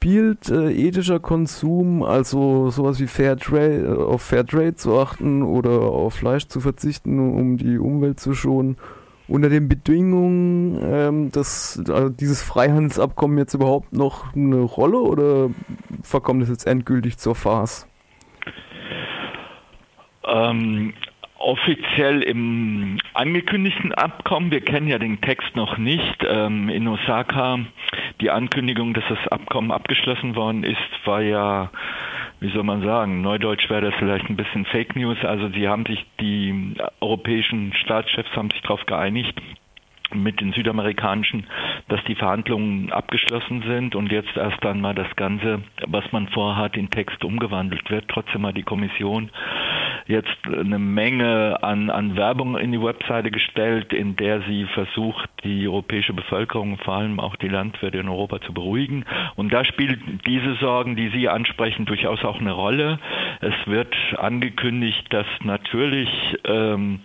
spielt äh, ethischer Konsum, also sowas wie Fairtrade, äh, auf Fairtrade zu achten oder auf Fleisch zu verzichten, um die Umwelt zu schonen, unter den Bedingungen, ähm, dass also dieses Freihandelsabkommen jetzt überhaupt noch eine Rolle oder verkommt es jetzt endgültig zur Farce? Ähm, offiziell im angekündigten Abkommen, wir kennen ja den Text noch nicht, ähm, in Osaka, die Ankündigung, dass das Abkommen abgeschlossen worden ist, war ja, wie soll man sagen, neudeutsch wäre das vielleicht ein bisschen Fake News, also sie haben sich, die europäischen Staatschefs haben sich darauf geeinigt, mit den südamerikanischen, dass die Verhandlungen abgeschlossen sind und jetzt erst einmal das Ganze, was man vorhat, in Text umgewandelt wird. Trotzdem hat die Kommission jetzt eine Menge an, an Werbung in die Webseite gestellt, in der sie versucht, die europäische Bevölkerung, vor allem auch die Landwirte in Europa zu beruhigen. Und da spielt diese Sorgen, die Sie ansprechen, durchaus auch eine Rolle. Es wird angekündigt, dass natürlich ähm,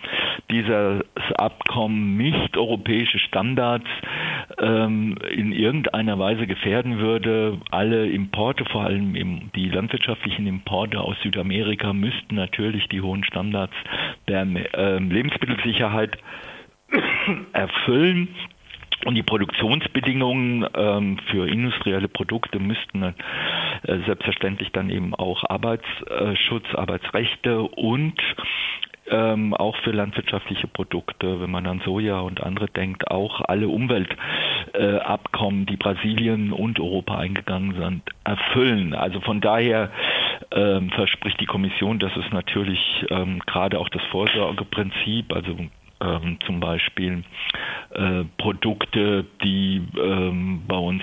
dieses Abkommen nicht europäische Standards ähm, in irgendeiner Weise gefährden würde. Alle Importe, vor allem die landwirtschaftlichen Importe aus Südamerika, müssten natürlich die hohen Standards der äh, Lebensmittelsicherheit erfüllen. Und die Produktionsbedingungen ähm, für industrielle Produkte müssten äh, selbstverständlich dann eben auch Arbeitsschutz, Arbeitsrechte und ähm, auch für landwirtschaftliche Produkte, wenn man an Soja und andere denkt, auch alle Umweltabkommen, äh, die Brasilien und Europa eingegangen sind, erfüllen. Also von daher ähm, verspricht die Kommission, dass es natürlich ähm, gerade auch das Vorsorgeprinzip, also ähm, zum Beispiel äh, Produkte, die ähm, bei uns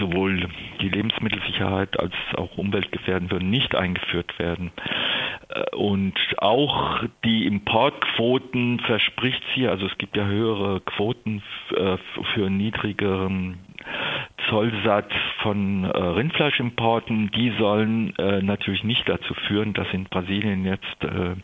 sowohl die Lebensmittelsicherheit als auch Umwelt gefährden würden, nicht eingeführt werden. Äh, und auch die Importquoten verspricht sie, also es gibt ja höhere Quoten äh, für niedrigeren Zollsatz von äh, Rindfleischimporten, die sollen äh, natürlich nicht dazu führen, dass in Brasilien jetzt äh,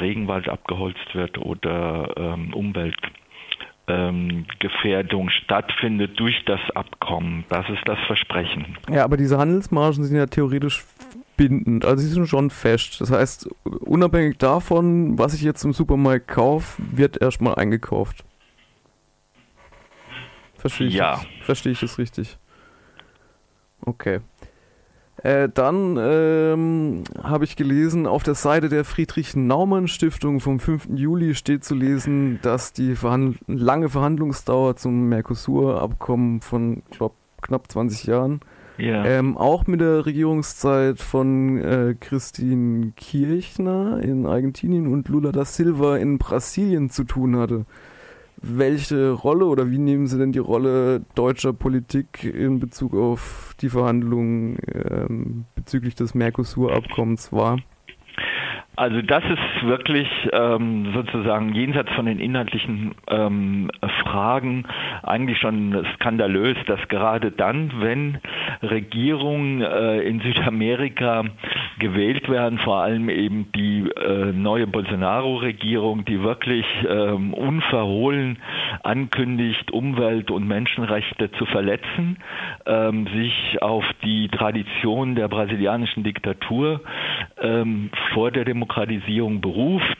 Regenwald abgeholzt wird oder ähm, Umweltgefährdung ähm, stattfindet durch das Abkommen. Das ist das Versprechen. Ja, aber diese Handelsmargen sind ja theoretisch bindend, also sie sind schon fest. Das heißt, unabhängig davon, was ich jetzt im Supermarkt kaufe, wird erstmal eingekauft. Verstehe ich, ja. verstehe ich es richtig? Okay. Äh, dann ähm, habe ich gelesen, auf der Seite der Friedrich-Naumann-Stiftung vom 5. Juli steht zu lesen, dass die Verhand lange Verhandlungsdauer zum Mercosur-Abkommen von glaub, knapp 20 Jahren ja. ähm, auch mit der Regierungszeit von äh, Christine Kirchner in Argentinien und Lula da Silva in Brasilien zu tun hatte welche Rolle oder wie nehmen Sie denn die Rolle deutscher Politik in Bezug auf die Verhandlungen ähm, bezüglich des Mercosur-Abkommens wahr? Also das ist wirklich ähm, sozusagen jenseits von den inhaltlichen ähm, Fragen eigentlich schon skandalös, dass gerade dann, wenn Regierungen äh, in Südamerika gewählt werden, vor allem eben die äh, neue Bolsonaro-Regierung, die wirklich ähm, unverhohlen ankündigt, Umwelt- und Menschenrechte zu verletzen, ähm, sich auf die Tradition der brasilianischen Diktatur ähm, vor der Demokratisierung beruft,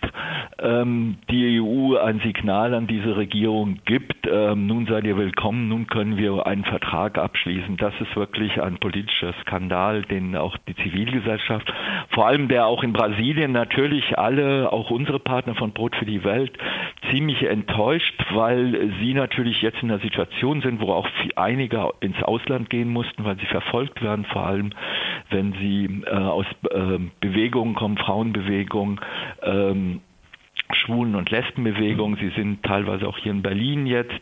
ähm, die EU ein Signal an diese Regierung gibt, ähm, nun seid ihr willkommen, nun können wir einen Vertrag abschließen. Das ist wirklich ein politischer Skandal, den auch die Zivilgesellschaft, vor allem der auch in Brasilien natürlich alle, auch unsere Partner von Brot für die Welt, ziemlich enttäuscht, weil sie natürlich jetzt in einer Situation sind, wo auch einige ins Ausland gehen mussten, weil sie verfolgt werden, vor allem wenn sie äh, aus äh, Bewegungen kommen, Frauenbewegungen, ähm, Schwulen- und Lesbenbewegung. Sie sind teilweise auch hier in Berlin jetzt,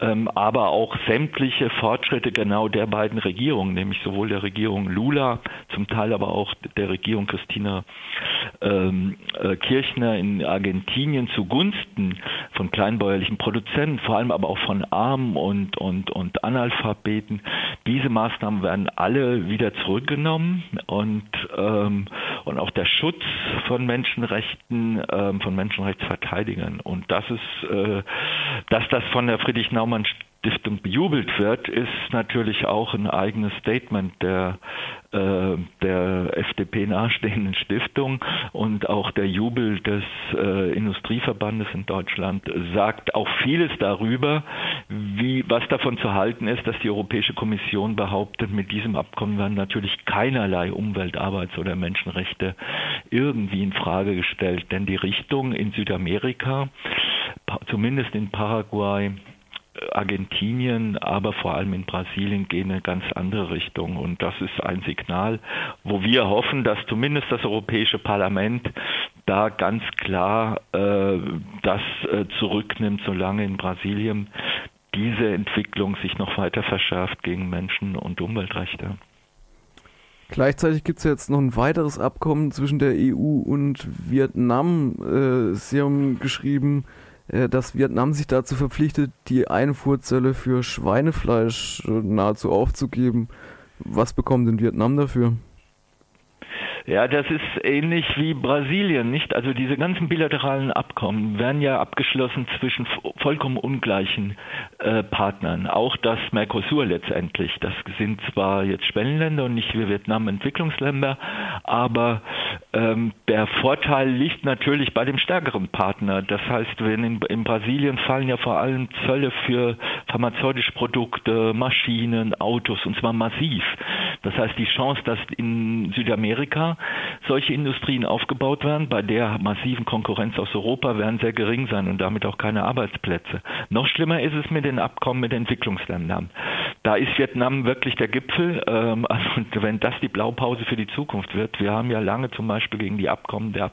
ähm, aber auch sämtliche Fortschritte genau der beiden Regierungen, nämlich sowohl der Regierung Lula, zum Teil aber auch der Regierung Christina ähm, äh, Kirchner in Argentinien zugunsten von kleinbäuerlichen Produzenten, vor allem aber auch von Armen und, und, und Analphabeten. Diese Maßnahmen werden alle wieder zurückgenommen und, ähm, und auch der Schutz von Menschenrechten, ähm, von Menschenrechtsverteidigern. Und das ist, äh, dass das von der Friedrich Naumann Stiftung bejubelt wird, ist natürlich auch ein eigenes Statement der äh, der FDP nahestehenden Stiftung und auch der Jubel des äh, Industrieverbandes in Deutschland sagt auch vieles darüber, wie, was davon zu halten ist, dass die Europäische Kommission behauptet, mit diesem Abkommen werden natürlich keinerlei Umwelt-, Arbeits- oder Menschenrechte irgendwie in Frage gestellt. Denn die Richtung in Südamerika, zumindest in Paraguay, Argentinien, aber vor allem in Brasilien gehen in eine ganz andere Richtung. Und das ist ein Signal, wo wir hoffen, dass zumindest das Europäische Parlament da ganz klar äh, das äh, zurücknimmt, solange in Brasilien diese Entwicklung sich noch weiter verschärft gegen Menschen- und Umweltrechte. Gleichzeitig gibt es jetzt noch ein weiteres Abkommen zwischen der EU und Vietnam. Äh, Sie haben geschrieben, dass Vietnam sich dazu verpflichtet, die Einfuhrzölle für Schweinefleisch äh, nahezu aufzugeben. Was bekommt denn Vietnam dafür? Ja, das ist ähnlich wie Brasilien, nicht? Also diese ganzen bilateralen Abkommen werden ja abgeschlossen zwischen vollkommen ungleichen äh, Partnern. Auch das Mercosur letztendlich. Das sind zwar jetzt Schwellenländer und nicht wie Vietnam Entwicklungsländer, aber ähm, der Vorteil liegt natürlich bei dem stärkeren Partner. Das heißt, wenn in, in Brasilien fallen ja vor allem Zölle für pharmazeutische Produkte, Maschinen, Autos und zwar massiv. Das heißt, die Chance, dass in Südamerika solche Industrien aufgebaut werden, bei der massiven Konkurrenz aus Europa werden sehr gering sein und damit auch keine Arbeitsplätze. Noch schlimmer ist es mit den Abkommen mit Entwicklungsländern. Da ist Vietnam wirklich der Gipfel. Ähm, also wenn das die Blaupause für die Zukunft wird, wir haben ja lange zum Beispiel gegen die Abkommen der,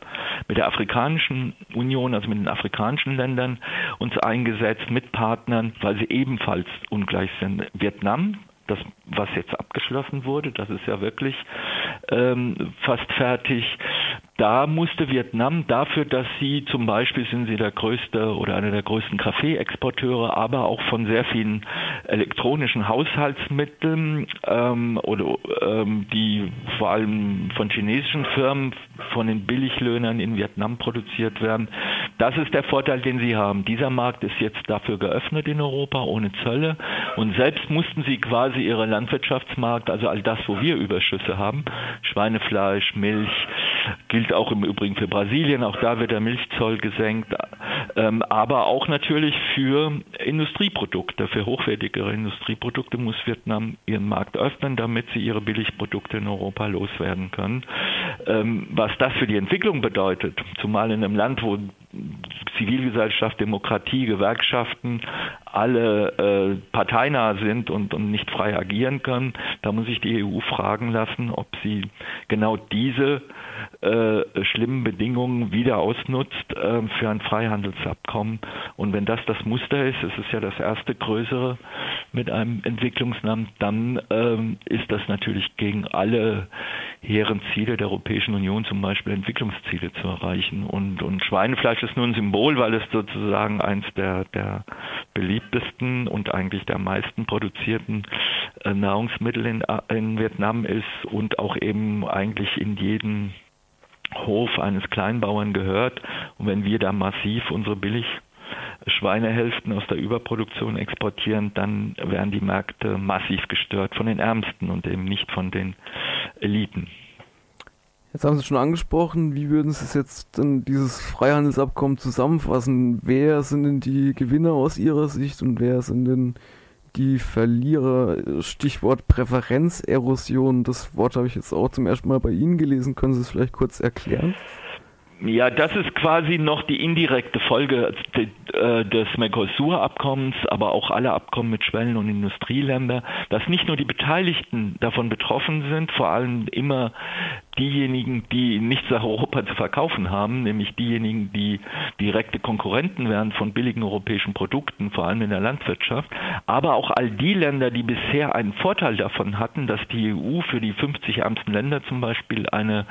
mit der Afrikanischen Union, also mit den afrikanischen Ländern, uns eingesetzt mit Partnern, weil sie ebenfalls ungleich sind. Vietnam das, was jetzt abgeschlossen wurde, das ist ja wirklich ähm, fast fertig. Da musste Vietnam dafür, dass sie zum Beispiel sind sie der größte oder einer der größten Kaffeeexporteure, aber auch von sehr vielen elektronischen Haushaltsmitteln ähm, oder ähm, die vor allem von chinesischen Firmen, von den Billiglöhnern in Vietnam produziert werden. Das ist der Vorteil, den sie haben. Dieser Markt ist jetzt dafür geöffnet in Europa ohne Zölle und selbst mussten sie quasi ihre Landwirtschaftsmarkt, also all das, wo wir Überschüsse haben, Schweinefleisch, Milch, gilt auch im Übrigen für Brasilien, auch da wird der Milchzoll gesenkt, ähm, aber auch natürlich für Industrieprodukte, für hochwertigere Industrieprodukte muss Vietnam ihren Markt öffnen, damit sie ihre Billigprodukte in Europa loswerden können. Ähm, was das für die Entwicklung bedeutet, zumal in einem Land, wo Zivilgesellschaft, Demokratie, Gewerkschaften alle äh, parteinah sind und, und nicht frei agieren können, da muss sich die EU fragen lassen, ob sie genau diese äh, schlimmen Bedingungen wieder ausnutzt äh, für ein Freihandelsabkommen. Und wenn das das Muster ist, es ist ja das erste größere mit einem Entwicklungsland, dann ähm, ist das natürlich gegen alle hehren Ziele der Europäischen Union, zum Beispiel Entwicklungsziele zu erreichen. Und, und Schweinefleisch ist nur ein Symbol, weil es sozusagen eins der, der beliebtesten und eigentlich der meisten produzierten äh, Nahrungsmittel in, in Vietnam ist und auch eben eigentlich in jedem Hof eines Kleinbauern gehört. Und wenn wir da massiv unsere billig Schweinehälften aus der Überproduktion exportieren, dann werden die Märkte massiv gestört von den Ärmsten und eben nicht von den Eliten. Jetzt haben Sie schon angesprochen, wie würden Sie jetzt denn dieses Freihandelsabkommen zusammenfassen? Wer sind denn die Gewinner aus Ihrer Sicht und wer sind denn die Verlierer? Stichwort Präferenzerosion, das Wort habe ich jetzt auch zum ersten Mal bei Ihnen gelesen. Können Sie es vielleicht kurz erklären? Ja, das ist quasi noch die indirekte Folge äh, des Mercosur-Abkommens, aber auch alle Abkommen mit Schwellen- und Industrieländern, dass nicht nur die Beteiligten davon betroffen sind, vor allem immer diejenigen, die nichts nach Europa zu verkaufen haben, nämlich diejenigen, die direkte Konkurrenten werden von billigen europäischen Produkten, vor allem in der Landwirtschaft, aber auch all die Länder, die bisher einen Vorteil davon hatten, dass die EU für die 50 ärmsten Länder zum Beispiel eine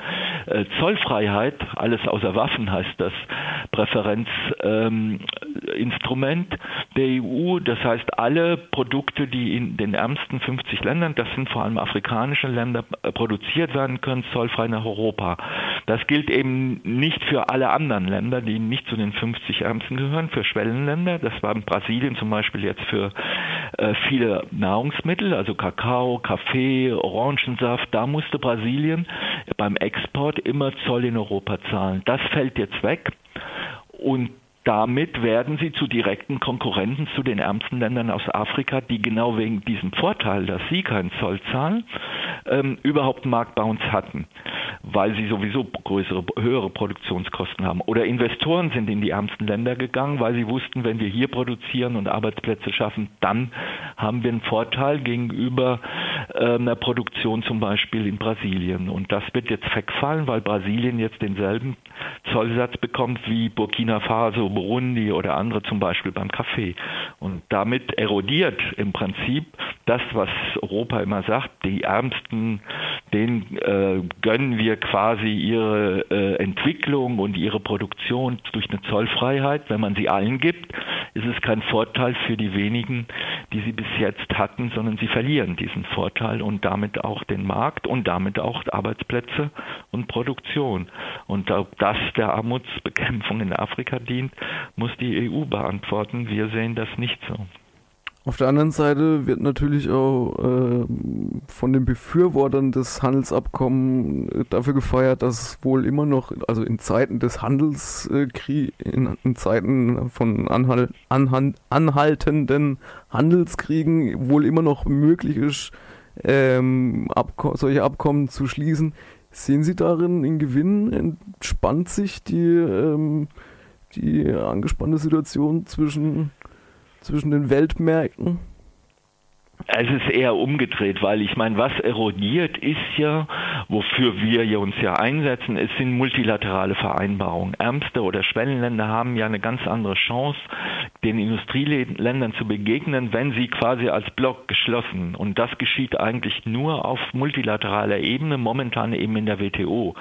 äh, Zollfreiheit, alles außer Waffen heißt das Präferenzinstrument ähm, der EU, das heißt alle Produkte, die in den ärmsten 50 Ländern, das sind vor allem afrikanische Länder, äh, produziert werden können, zollfrei nach Europa. Das gilt eben nicht für alle anderen Länder, die nicht zu den 50 Ärmsten gehören, für Schwellenländer. Das war in Brasilien zum Beispiel jetzt für äh, viele Nahrungsmittel, also Kakao, Kaffee, Orangensaft. Da musste Brasilien beim Export immer Zoll in Europa zahlen. Das fällt jetzt weg. Und damit werden sie zu direkten Konkurrenten zu den ärmsten Ländern aus Afrika, die genau wegen diesem Vorteil, dass sie keinen Zoll zahlen, ähm, überhaupt einen Markt bei uns hatten, weil sie sowieso größere, höhere Produktionskosten haben. Oder Investoren sind in die ärmsten Länder gegangen, weil sie wussten, wenn wir hier produzieren und Arbeitsplätze schaffen, dann haben wir einen Vorteil gegenüber einer Produktion zum Beispiel in Brasilien. Und das wird jetzt wegfallen, weil Brasilien jetzt denselben Zollsatz bekommt wie Burkina Faso, Burundi oder andere zum Beispiel beim Kaffee. Und damit erodiert im Prinzip das, was Europa immer sagt, die Ärmsten, denen äh, gönnen wir quasi ihre äh, Entwicklung und ihre Produktion durch eine Zollfreiheit. Wenn man sie allen gibt, ist es kein Vorteil für die wenigen, die sie bis jetzt hatten, sondern sie verlieren diesen Vorteil und damit auch den Markt und damit auch Arbeitsplätze und Produktion. Und das der Armutsbekämpfung in Afrika dient, muss die EU beantworten. Wir sehen das nicht so. Auf der anderen Seite wird natürlich auch äh, von den Befürwortern des Handelsabkommens äh, dafür gefeiert, dass es wohl immer noch, also in Zeiten des Handelskrieg, äh, in, in, Zeiten von anhal anhal anhaltenden Handelskriegen wohl immer noch möglich ist, ähm, Abko solche Abkommen zu schließen. Sehen Sie darin einen Gewinn? Entspannt sich die, ähm, die angespannte Situation zwischen, zwischen den Weltmärkten? Es ist eher umgedreht, weil ich meine, was erodiert ist ja, wofür wir uns ja einsetzen, es sind multilaterale Vereinbarungen. Ärmste oder Schwellenländer haben ja eine ganz andere Chance, den Industrieländern zu begegnen, wenn sie quasi als Block geschlossen. Und das geschieht eigentlich nur auf multilateraler Ebene, momentan eben in der WTO.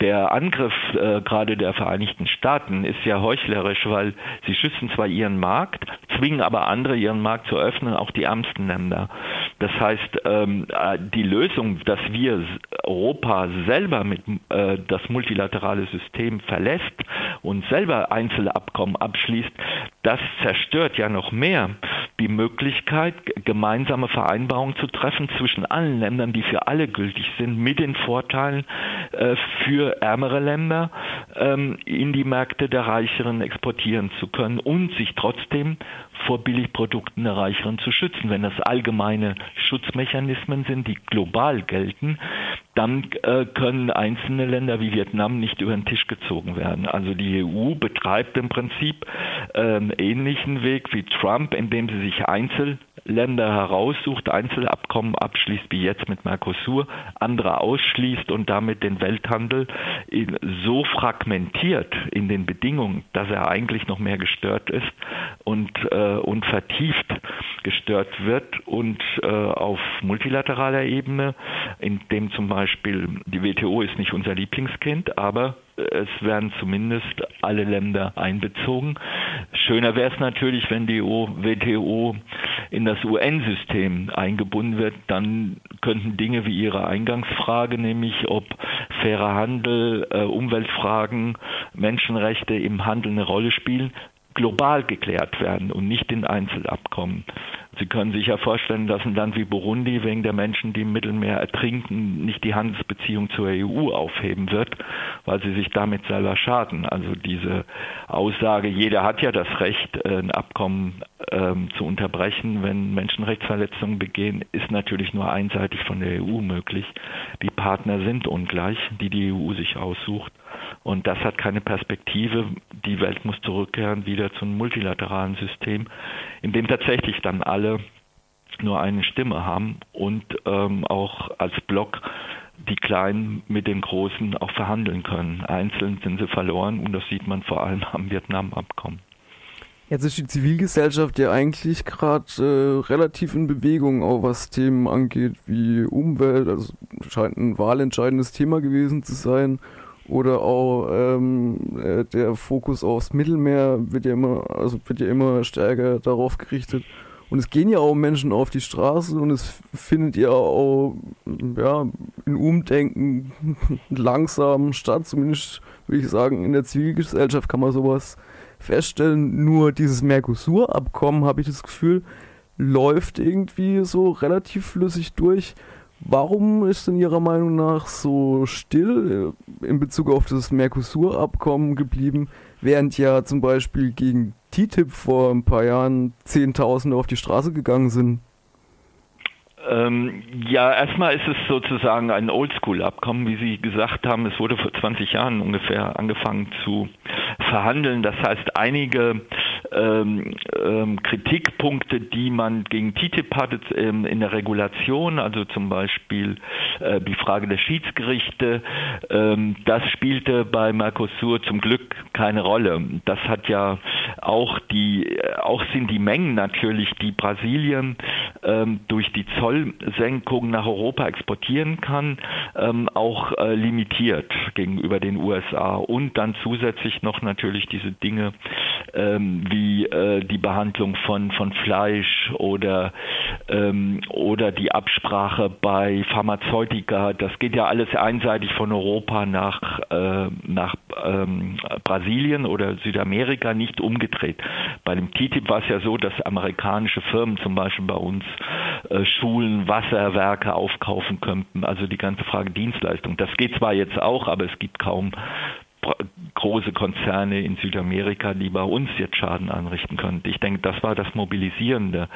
Der Angriff äh, gerade der Vereinigten Staaten ist ja heuchlerisch, weil sie schützen zwar ihren Markt, zwingen aber andere ihren Markt zu öffnen, auch die ärmsten Länder. Das heißt, ähm, äh, die Lösung, dass wir Europa selber mit äh, das multilaterale System verlässt und selber Einzelabkommen abschließt, das zerstört ja noch mehr die Möglichkeit, gemeinsame Vereinbarungen zu treffen zwischen allen Ländern, die für alle gültig sind, mit den Vorteilen äh, für ärmere Länder ähm, in die Märkte der Reicheren exportieren zu können und sich trotzdem vor Billigprodukten der Reicheren zu schützen. Wenn das allgemeine Schutzmechanismen sind, die global gelten, dann äh, können einzelne Länder wie Vietnam nicht über den Tisch gezogen werden. Also die EU betreibt im Prinzip ähm, ähnlichen Weg wie Trump, indem sie sich Einzelländer heraussucht, Einzelabkommen abschließt, wie jetzt mit Mercosur, andere ausschließt und damit den Welthandel so fragmentiert in den Bedingungen, dass er eigentlich noch mehr gestört ist und, äh, und vertieft gestört wird und äh, auf multilateraler Ebene, in dem zum Beispiel die WTO ist nicht unser Lieblingskind, aber es werden zumindest alle Länder einbezogen. Schöner wäre es natürlich, wenn die WTO in das UN-System eingebunden wird, dann könnten Dinge wie Ihre Eingangsfrage, nämlich ob fairer Handel, äh, Umweltfragen, Menschenrechte im Handel eine Rolle spielen, global geklärt werden und nicht in Einzelabkommen. Sie können sich ja vorstellen, dass ein Land wie Burundi wegen der Menschen, die im Mittelmeer ertrinken, nicht die Handelsbeziehung zur EU aufheben wird, weil sie sich damit selber schaden. Also diese Aussage, jeder hat ja das Recht, äh, ein Abkommen ähm, zu unterbrechen, wenn Menschenrechtsverletzungen begehen, ist natürlich nur einseitig von der EU möglich. Die Partner sind ungleich, die die EU sich aussucht. Und das hat keine Perspektive. Die Welt muss zurückkehren wieder zum multilateralen System, in dem tatsächlich dann alle nur eine Stimme haben und ähm, auch als Block die Kleinen mit den Großen auch verhandeln können. Einzeln sind sie verloren und das sieht man vor allem am Vietnam-Abkommen. Jetzt ist die Zivilgesellschaft ja eigentlich gerade äh, relativ in Bewegung, auch was Themen angeht wie Umwelt. Also scheint ein wahlentscheidendes Thema gewesen zu sein oder auch ähm, äh, der Fokus aufs Mittelmeer wird ja immer, also wird ja immer stärker darauf gerichtet. Und es gehen ja auch Menschen auf die Straße und es findet ja auch ja, in Umdenken langsam statt. Zumindest würde ich sagen, in der Zivilgesellschaft kann man sowas feststellen. Nur dieses Mercosur-Abkommen, habe ich das Gefühl, läuft irgendwie so relativ flüssig durch. Warum ist in Ihrer Meinung nach so still äh, in Bezug auf das Mercosur-Abkommen geblieben, während ja zum Beispiel gegen TTIP vor ein paar Jahren Zehntausende auf die Straße gegangen sind? Ähm, ja, erstmal ist es sozusagen ein Oldschool-Abkommen, wie Sie gesagt haben. Es wurde vor 20 Jahren ungefähr angefangen zu verhandeln. Das heißt, einige ähm, ähm, Kritikpunkte, die man gegen TTIP hatte ähm, in der Regulation, also zum Beispiel äh, die Frage der Schiedsgerichte, ähm, das spielte bei Mercosur zum Glück keine Rolle. Das hat ja auch die, auch sind die Mengen natürlich, die Brasilien ähm, durch die Zollsenkung nach Europa exportieren kann, ähm, auch äh, limitiert gegenüber den USA und dann zusätzlich noch natürlich diese Dinge ähm, wie äh, die Behandlung von, von Fleisch oder, ähm, oder die Absprache bei Pharmazeutika. Das geht ja alles einseitig von Europa nach, äh, nach ähm, Brasilien oder Südamerika, nicht umgedreht. Bei dem TTIP war es ja so, dass amerikanische Firmen zum Beispiel bei uns äh, Schulen, Wasserwerke aufkaufen könnten, also die ganze Frage Dienstleistung. Das geht zwar jetzt auch, aber es gibt kaum große Konzerne in Südamerika, die bei uns jetzt Schaden anrichten können. Ich denke, das war das Mobilisierende.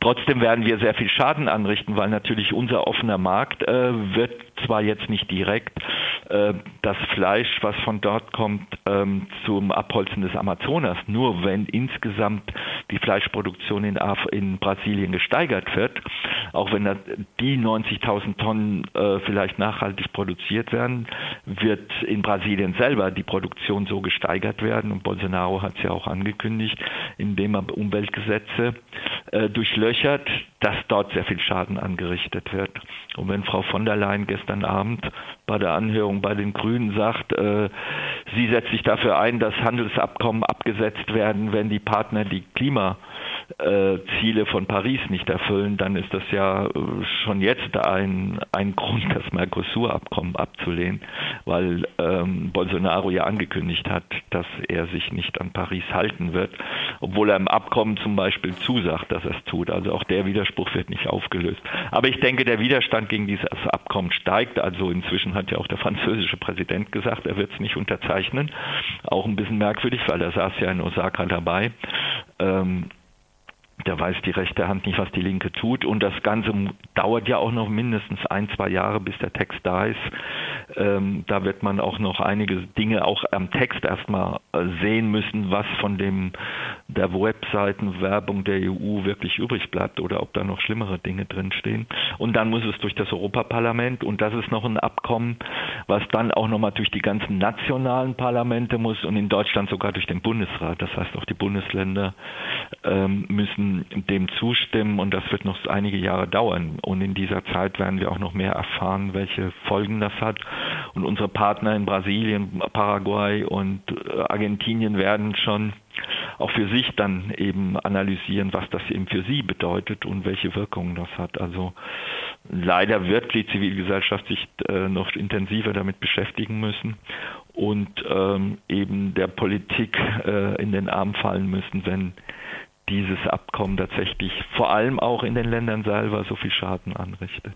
Trotzdem werden wir sehr viel Schaden anrichten, weil natürlich unser offener Markt äh, wird zwar jetzt nicht direkt das Fleisch, was von dort kommt, ähm, zum Abholzen des Amazonas, nur wenn insgesamt die Fleischproduktion in, Af in Brasilien gesteigert wird, auch wenn die 90.000 Tonnen äh, vielleicht nachhaltig produziert werden, wird in Brasilien selber die Produktion so gesteigert werden. Und Bolsonaro hat es ja auch angekündigt, indem er Umweltgesetze äh, durchlöchert, dass dort sehr viel Schaden angerichtet wird. Und wenn Frau von der Leyen gestern Abend bei der Anhörung bei den Grünen sagt, äh, sie setzt sich dafür ein, dass Handelsabkommen abgesetzt werden, wenn die Partner die Klima äh, Ziele von Paris nicht erfüllen, dann ist das ja äh, schon jetzt ein, ein Grund, das Mercosur-Abkommen abzulehnen, weil ähm, Bolsonaro ja angekündigt hat, dass er sich nicht an Paris halten wird, obwohl er im Abkommen zum Beispiel zusagt, dass er es tut. Also auch der Widerspruch wird nicht aufgelöst. Aber ich denke, der Widerstand gegen dieses Abkommen steigt. Also inzwischen hat ja auch der französische Präsident gesagt, er wird es nicht unterzeichnen. Auch ein bisschen merkwürdig, weil er saß ja in Osaka dabei. Ähm, da weiß die rechte Hand nicht, was die linke tut. Und das Ganze dauert ja auch noch mindestens ein, zwei Jahre, bis der Text da ist. Ähm, da wird man auch noch einige Dinge auch am Text erstmal äh, sehen müssen, was von dem der Webseitenwerbung der EU wirklich übrig bleibt oder ob da noch schlimmere Dinge drinstehen. Und dann muss es durch das Europaparlament und das ist noch ein Abkommen, was dann auch nochmal durch die ganzen nationalen Parlamente muss und in Deutschland sogar durch den Bundesrat. Das heißt, auch die Bundesländer ähm, müssen dem zustimmen und das wird noch einige Jahre dauern. Und in dieser Zeit werden wir auch noch mehr erfahren, welche Folgen das hat. Und unsere Partner in Brasilien, Paraguay und äh, Argentinien werden schon auch für sich dann eben analysieren, was das eben für sie bedeutet und welche Wirkungen das hat. Also leider wird die Zivilgesellschaft sich äh, noch intensiver damit beschäftigen müssen und ähm, eben der Politik äh, in den Arm fallen müssen, wenn dieses Abkommen tatsächlich vor allem auch in den Ländern selber so viel Schaden anrichtet.